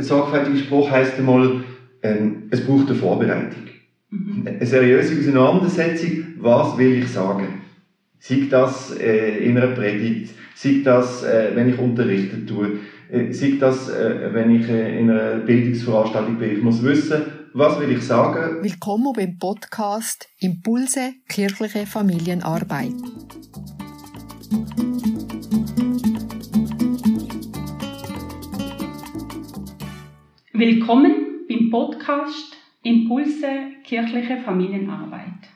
ein sorgfältiger Spruch heisst einmal, ähm, es braucht eine Vorbereitung. Mhm. Eine seriöse Auseinandersetzung, was will ich sagen? Sei das äh, in einer Predigt, sei das, äh, wenn ich unterrichten tue, äh, sei das, äh, wenn ich äh, in einer Bildungsveranstaltung bin. Ich muss wissen, was will ich sagen? Willkommen beim Podcast Impulse kirchliche Familienarbeit. Willkommen beim Podcast Impulse kirchliche Familienarbeit.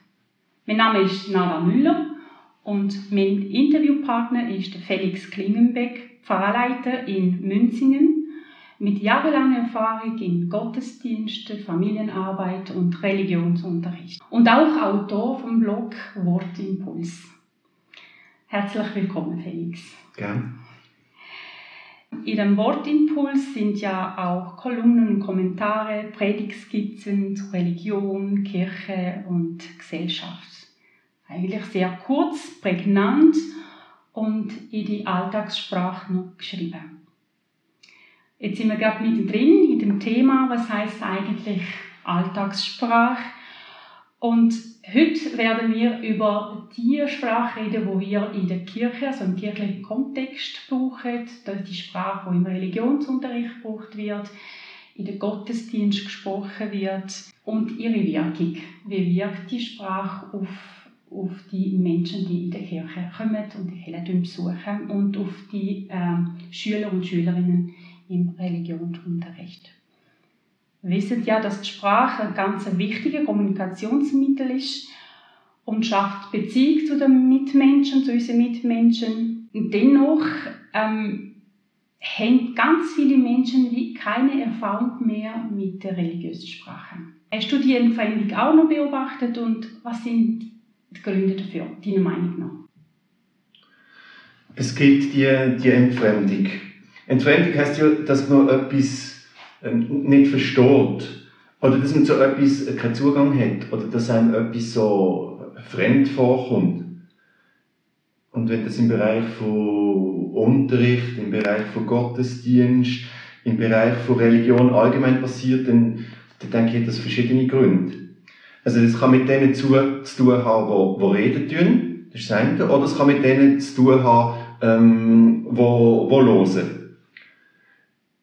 Mein Name ist Nara Müller und mein Interviewpartner ist Felix Klingenbeck, Pfarrleiter in Münzingen mit jahrelanger Erfahrung in Gottesdienste, Familienarbeit und Religionsunterricht. Und auch Autor vom Blog Wortimpuls. Herzlich willkommen, Felix. Gerne. In dem Wortimpuls sind ja auch Kolumnen Kommentare, Predigtskizzen zu Religion, Kirche und Gesellschaft. Eigentlich sehr kurz, prägnant und in die Alltagssprache noch geschrieben. Jetzt sind wir gerade mittendrin in dem Thema, was heißt eigentlich Alltagssprache? Und heute werden wir über die Sprache reden, die wir in der Kirche, also im kirchlichen Kontext brauchen. Das ist die Sprache, die im Religionsunterricht gebraucht wird, in den Gottesdienst gesprochen wird und ihre Wirkung. Wie wirkt die Sprache auf, auf die Menschen, die in der Kirche kommen und die Kirche besuchen und auf die äh, Schüler und Schülerinnen im Religionsunterricht. Wissen ja, dass die Sprache ein ganz wichtiges Kommunikationsmittel ist und schafft Beziehung zu den Mitmenschen, zu unseren Mitmenschen. Dennoch ähm, haben ganz viele Menschen keine Erfahrung mehr mit der religiösen Sprache. Hast du die Entfremdung auch noch beobachtet und was sind die Gründe dafür, deiner Meinung nach? Es gibt die, die Entfremdung. Entfremdung heißt ja, dass man etwas nicht versteht. Oder dass man zu etwas keinen Zugang hat. Oder dass einem etwas so fremd vorkommt. Und wenn das im Bereich von Unterricht, im Bereich von Gottesdienst, im Bereich von Religion allgemein passiert, dann, dann denke ich, hat das verschiedene Gründe. Also das kann mit denen zu, tun haben, die reden tun, das ist das eine, oder es kann mit denen zu tun haben, ähm, wo, wo hören.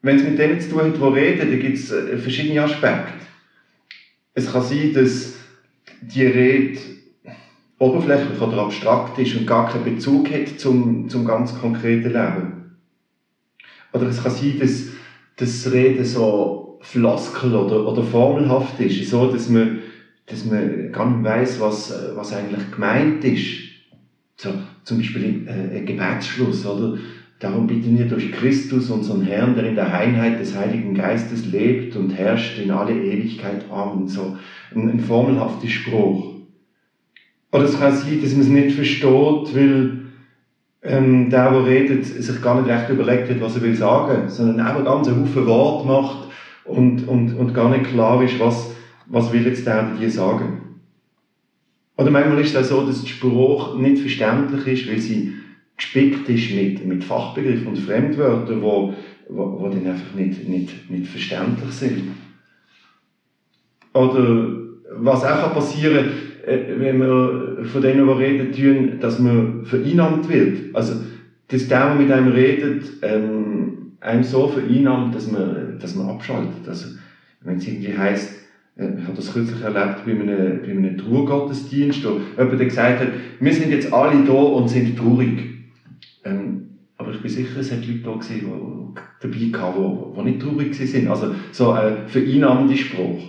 Wenn es mit denen zu tun hat, die reden, dann gibt es äh, verschiedene Aspekte. Es kann sein, dass die Rede oberflächlich oder abstrakt ist und gar keinen Bezug hat zum, zum ganz konkreten Leben. Oder es kann sein, dass das Reden so Floskel oder, oder formelhaft ist, so dass man, dass man gar nicht weiss, was, was eigentlich gemeint ist. So, zum Beispiel äh, ein Gebetsschluss, oder? Darum bitten wir durch Christus, unseren Herrn, der in der Einheit des Heiligen Geistes lebt und herrscht in alle Ewigkeit. Amen. So ein, ein formelhafter Spruch. Oder es kann sein, dass man es nicht versteht, weil ähm, der, der redet, sich gar nicht recht überlegt hat, was er will sagen, sondern einfach ganz einen Haufen Wort macht und, und, und gar nicht klar ist, was, was will jetzt der oder die sagen. Oder manchmal ist es auch so, dass der Spruch nicht verständlich ist, weil sie gespickt ist mit, mit Fachbegriffen und Fremdwörtern, wo, wo, wo dann einfach nicht, nicht, nicht verständlich sind. Oder was auch passieren kann, äh, wenn wir von denen, die reden, tun, dass man vereinnahmt wird. Also, dass der, der mit einem redet, ähm, einem so vereinnahmt, dass man, dass man abschaltet. Also, wenn es irgendwie heisst, äh, ich habe das kürzlich erlebt bei einem, bei einem Trauergottesdienst, wo jemand gesagt hat, wir sind jetzt alle da und sind traurig. Ich bin sicher, es hat Leute da gewesen, die dabei waren, die, nicht traurig waren. Also so ein vereinnahmender Spruch.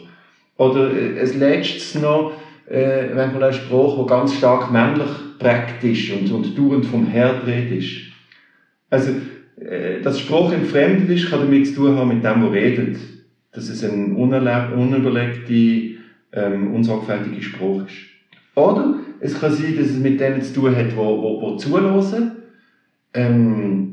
Oder äh, als letztes noch, äh, manchmal ein Spruch, der ganz stark männlich prägt ist und, und dauernd vom Herd ist. Also, äh, dass Spruch entfremdet ist, kann damit zu tun haben mit dem, der redet. Dass es ein unüberlegter, ähm, unsorgfältiger Spruch ist. Oder es kann sein, dass es mit denen zu tun hat, die, zuhören ähm,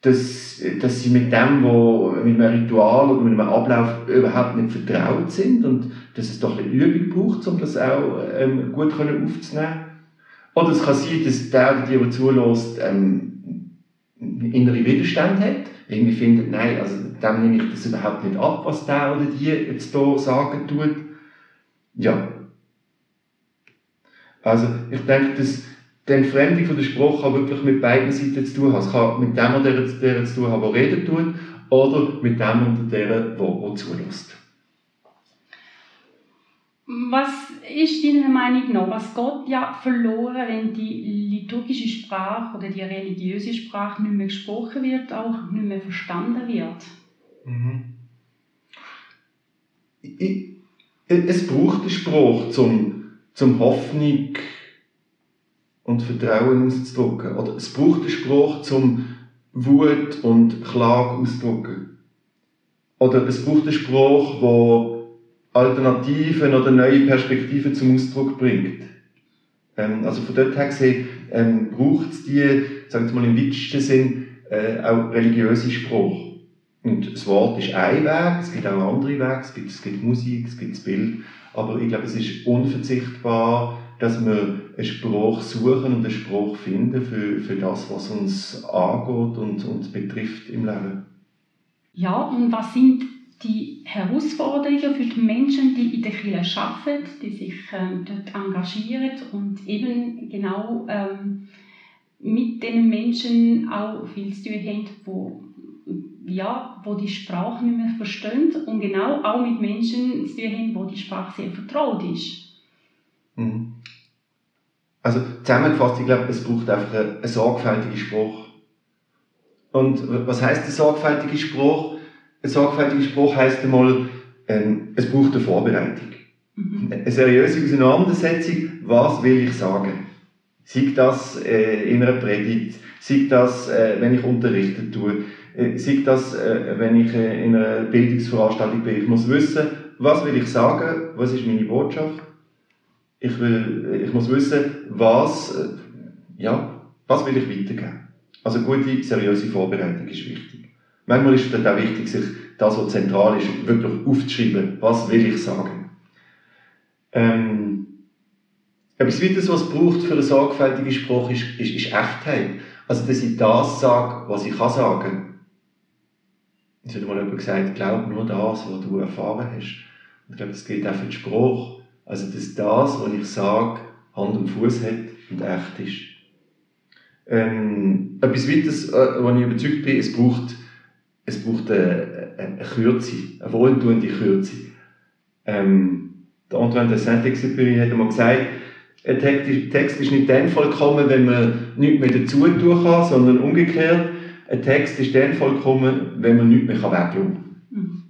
dass, dass sie mit dem, wo, mit einem Ritual oder mit einem Ablauf überhaupt nicht vertraut sind und dass es doch eine Übung braucht, um das auch ähm, gut können aufzunehmen. Oder es kann sein, dass der oder die, der zulässt, ähm, innere Widerstand hat, irgendwie findet, nein, also dem nehme ich das überhaupt nicht ab, was der oder die jetzt hier sagen tut. Ja. Also, ich denke, dass die Entfremdung von der Sprache kann wirklich mit beiden Seiten zu tun haben. Es kann mit dem oder der, der zu tun haben, der reden tut, oder mit dem oder der, der, der zulässt. Was ist deiner Meinung nach, was geht ja verloren, wenn die liturgische Sprache oder die religiöse Sprache nicht mehr gesprochen wird, auch nicht mehr verstanden wird? Mhm. Ich, es braucht eine Sprache, zum, zum Hoffnung und Vertrauen auszudrücken. Oder es braucht eine Sprache, zum Wut und Klage auszudrücken. Oder es braucht eine Sprache, die Alternativen oder neue Perspektiven zum Ausdruck bringt. Ähm, also von dort her gesehen ähm, braucht es die, sagen wir mal im weitesten Sinn, äh, auch religiöse Sprache. Und das Wort ist ein Weg, es gibt auch andere Wege, es gibt, es gibt Musik, es gibt das Bild, aber ich glaube, es ist unverzichtbar, dass wir eine Sprache suchen und eine Sprache finden für, für das, was uns angeht und uns betrifft im Leben. Ja, und was sind die Herausforderungen für die Menschen, die in der Kirche arbeiten, die sich ähm, dort engagieren und eben genau ähm, mit den Menschen auch viel zu tun haben, wo, ja, wo die Sprache nicht mehr verstehen und genau auch mit Menschen zu tun haben, wo die Sprache sehr vertraut ist. Mhm. Also zusammengefasst, ich glaube, es braucht einfach eine, eine sorgfältige Sprache. Und was heißt eine sorgfältige Sprache? ein sorgfältiger Spruch heisst einmal, ähm, es braucht eine Vorbereitung. Mhm. Eine seriöse Auseinandersetzung, was will ich sagen? Sei das äh, in einer Predigt, sei das, äh, wenn ich unterrichten tue, äh, sei das, äh, wenn ich äh, in einer Bildungsveranstaltung bin. Ich muss wissen, was will ich sagen, was ist meine Botschaft. Ich, will, ich muss wissen, was, äh, ja, was will ich weitergeben. Also gute, seriöse Vorbereitung ist wichtig. Manchmal ist es dann auch wichtig, sich das, was zentral ist, wirklich aufzuschreiben. Was will ich sagen? Ähm, etwas weiteres, was es braucht für eine sorgfältige Sprache, ist, ist, ist Echtheit. Also, dass ich das sage, was ich kann sagen. Es hat mal jemand gesagt, glaub nur das, was du erfahren hast. Und ich glaube, das gilt auch für die Sprache. Also, dass das, was ich sage, Hand und Fuß hat und echt ist. Ähm, etwas weiteres, äh, wo ich überzeugt bin, es braucht es braucht eine, eine Kürze, eine wohltuende Kürze. Ähm, der Antoine de Saint-Exupéry hat einmal gesagt, ein Text ist nicht dann vollkommen, wenn man nichts mehr dazu tun kann, sondern umgekehrt. Ein Text ist dann vollkommen, wenn man nichts mehr weglassen kann. Mhm.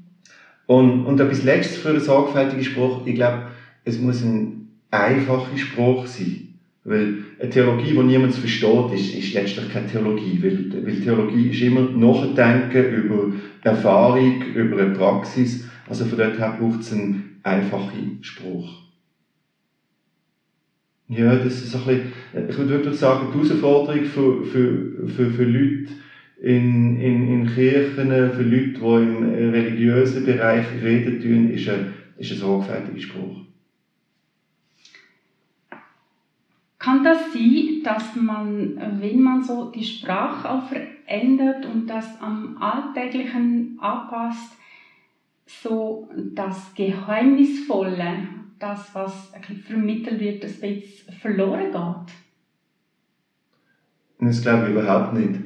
Und, und etwas Letztes für einen sorgfältigen Spruch, ich glaube, es muss ein einfacher Spruch sein. Weil eine Theologie, die niemand versteht, ist, ist letztlich keine Theologie. Weil, weil Theologie ist immer Nachdenken über Erfahrung, über eine Praxis. Also von dort her braucht es einen einfachen Spruch. Ja, das ist ein bisschen, ich würde wirklich sagen, die Herausforderung für, für, für, für Leute in, in, in Kirchen, für Leute, die im religiösen Bereich reden tun, ist ein, ist ein sorgfältiger Spruch. Kann das sein, dass man, wenn man so die Sprache auch verändert und das am Alltäglichen anpasst, so das Geheimnisvolle, das, was vermittelt wird, das jetzt verloren geht? Das glaube ich überhaupt nicht.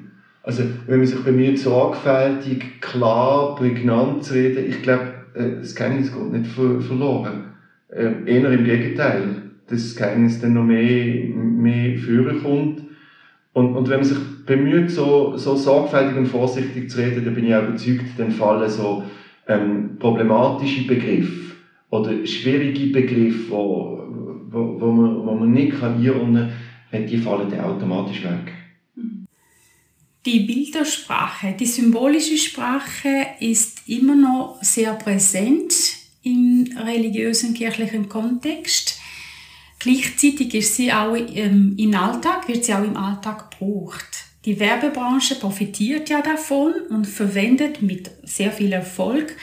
Also, wenn man sich bemüht, sorgfältig, klar, prägnant zu reden, ich glaube, äh, das Geheimnis geht nicht verloren. Äh, eher im Gegenteil das Geheimnis dann noch mehr, mehr führen kommt. Und, und wenn man sich bemüht, so, so sorgfältig und vorsichtig zu reden, dann bin ich auch überzeugt, dann fallen so ähm, problematische Begriffe oder schwierige Begriffe, wo, wo, wo, man, wo man nicht kann einordnen kann, die fallen dann automatisch weg. Die Bildersprache, die symbolische Sprache ist immer noch sehr präsent im religiösen kirchlichen Kontext. Gleichzeitig ist sie auch im, im Alltag, wird sie auch im Alltag gebraucht. Die Werbebranche profitiert ja davon und verwendet mit sehr viel Erfolg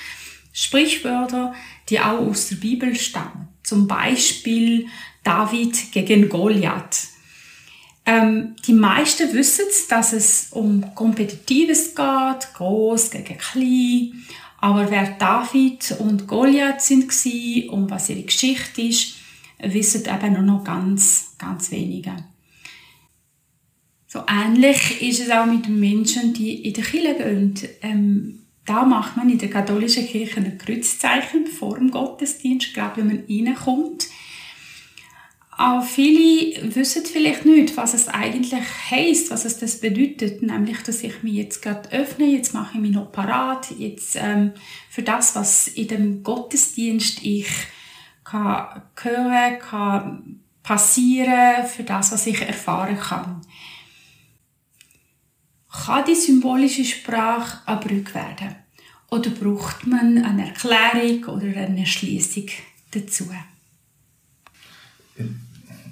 Sprichwörter, die auch aus der Bibel stammen. Zum Beispiel David gegen Goliath. Ähm, die meisten wissen, dass es um Kompetitives geht, groß gegen klein. Aber wer David und Goliath sind und was ihre Geschichte ist, wissen eben nur noch ganz, ganz wenige. So ähnlich ist es auch mit den Menschen, die in der Kirche gehen. Ähm, da macht man in der katholischen Kirche ein Kreuzzeichen vor dem Gottesdienst, glaube wenn man reinkommt. Auch viele wissen vielleicht nicht, was es eigentlich heißt, was es das bedeutet, nämlich, dass ich mich jetzt gerade öffne, jetzt mache ich mich noch parat, jetzt ähm, für das, was in dem Gottesdienst ich kann hören, kann passieren, für das, was ich erfahren kann. Kann die symbolische Sprache eine Brücke werden? Oder braucht man eine Erklärung oder eine Schließung dazu?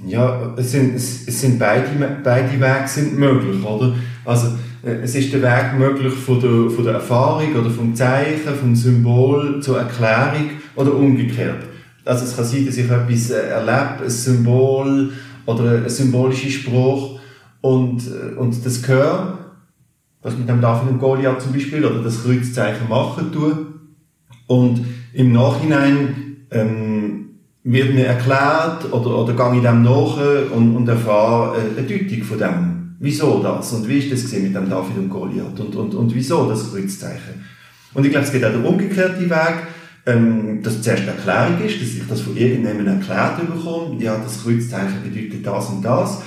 Ja, es sind, es sind beide, beide Wege sind möglich, oder? Also, äh, es ist der Weg möglich von der, von der Erfahrung oder vom Zeichen, vom Symbol zur Erklärung oder umgekehrt. Also es kann sein, dass ich etwas äh, erlebe, ein Symbol oder ein symbolischer Spruch und, äh, und das gehört, was mit dem David und Goliath zum Beispiel oder das Kreuzzeichen machen tue. Und im Nachhinein ähm, wird mir erklärt oder, oder gehe ich dem nach und, und erfahre eine Deutung von dem. Wieso das? Und wie ist das mit dem David und Goliath? Und, und, und wieso das Kreuzzeichen? Und ich glaube, es geht auch der umgekehrte Weg, ähm, dass zuerst eine Erklärung ist, dass ich das von irgendjemandem erklärt bekomme. Ja, das Kreuzzeichen bedeutet das und das.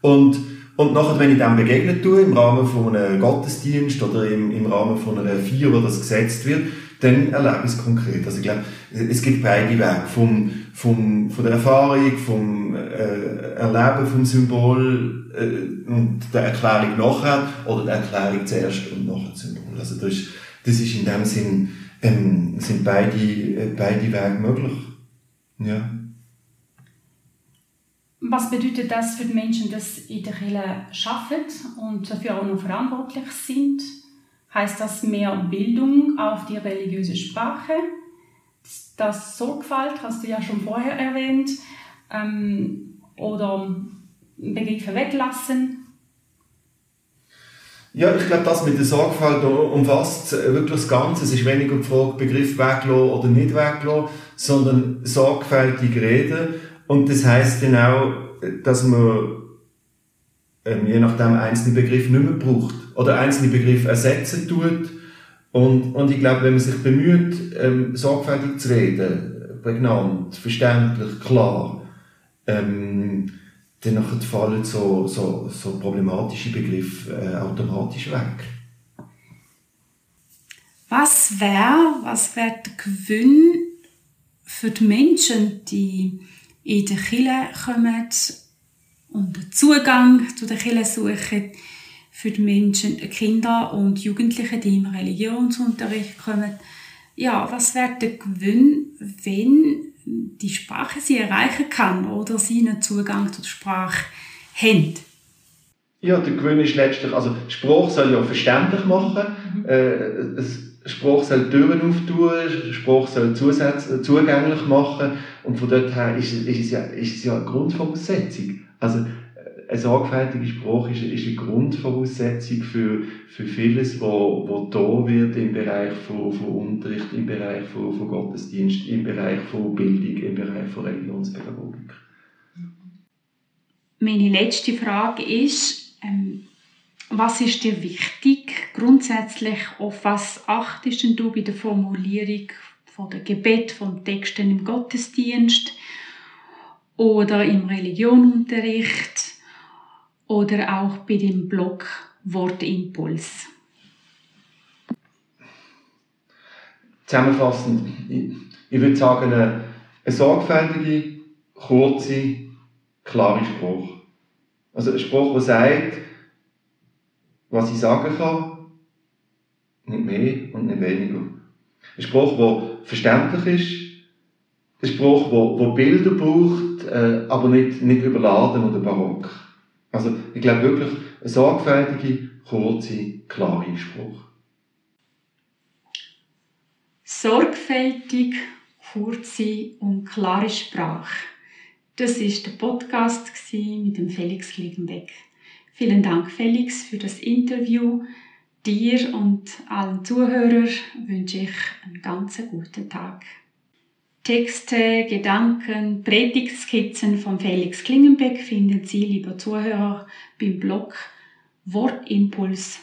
Und, und nachher, wenn ich dem begegnet tue, im Rahmen von einem Gottesdienst oder im, im Rahmen von einer Feier, wo das gesetzt wird, dann erlebe ich es konkret. Also ich glaube, es gibt beide Wege. Vom, vom, von der Erfahrung, vom äh, Erleben vom Symbol äh, und der Erklärung nachher oder der Erklärung zuerst und nachher Symbol. Also das ist, das ist in dem Sinn, ähm, sind beide, äh, beide Wege möglich. Ja. Was bedeutet das für die Menschen, die in der Kirche arbeiten und dafür auch noch verantwortlich sind? Heißt das mehr Bildung auf die religiöse Sprache? Das Sorgfalt hast du ja schon vorher erwähnt. Ähm, oder Begriffe weglassen. Ja, ich glaube, das mit der Sorgfalt umfasst wirklich das Ganze. Es ist weniger die Frage, Begriff weglassen oder nicht weglassen, sondern sorgfältig reden. Und das heißt dann auch, dass man ähm, je nachdem einzelne Begriffe nicht mehr braucht oder einzelne Begriffe ersetzen tut. Und, und ich glaube, wenn man sich bemüht, ähm, sorgfältig zu reden, prägnant, verständlich, klar, ähm, dann fallen so, so, so problematische Begriffe äh, automatisch weg. Was wäre was wär der Gewinn für die Menschen, die in die Kirche kommen und den Zugang zu der Kirche suchen, für die Menschen, Kinder und Jugendliche, die im Religionsunterricht kommen. Ja, was wäre der Gewinn, wenn die Sprache sie erreichen kann oder sie einen Zugang zur Sprache haben? Ja, der Gewinn ist letztlich, also Spruch soll ja verständlich machen, mhm. äh, Spruch soll Türen auftun, Spruch soll Zusatz, zugänglich machen und von dort her ist, ist, es, ja, ist es ja eine Grundvoraussetzung. Also ein sorgfältiger Spruch ist, ist eine Grundvoraussetzung für, für vieles, wo, wo da wird im Bereich von, von Unterricht, im Bereich von, von Gottesdienst, im Bereich von Bildung, im Bereich von Religionspädagogik. Meine letzte Frage ist, ähm, was ist dir wichtig grundsätzlich? Auf was achtest du bei der Formulierung von der Gebet, von Texten im Gottesdienst oder im Religionunterricht? Oder auch bei dem Blog Wortimpuls? Zusammenfassend, ich, würde sagen, eine, eine sorgfältige, kurze, klare Spruch. Also ein Spruch, der sagt, was ich sagen kann, nicht mehr und nicht weniger. Ein Spruch, der verständlich ist, ein Spruch, der, der Bilder braucht, äh, aber nicht, nicht überladen oder barock. Also ich glaube wirklich, ein sorgfältige, kurze, klare Spruch. Sorgfältig, kurze und klare Sprache. Das ist der Podcast mit dem Felix Liegenbeck. Vielen Dank, Felix, für das Interview. Dir und allen Zuhörern wünsche ich einen ganz guten Tag. Texte, Gedanken, Predigtskizzen von Felix Klingenbeck finden Sie, lieber Zuhörer, beim Blog wortimpuls.ch.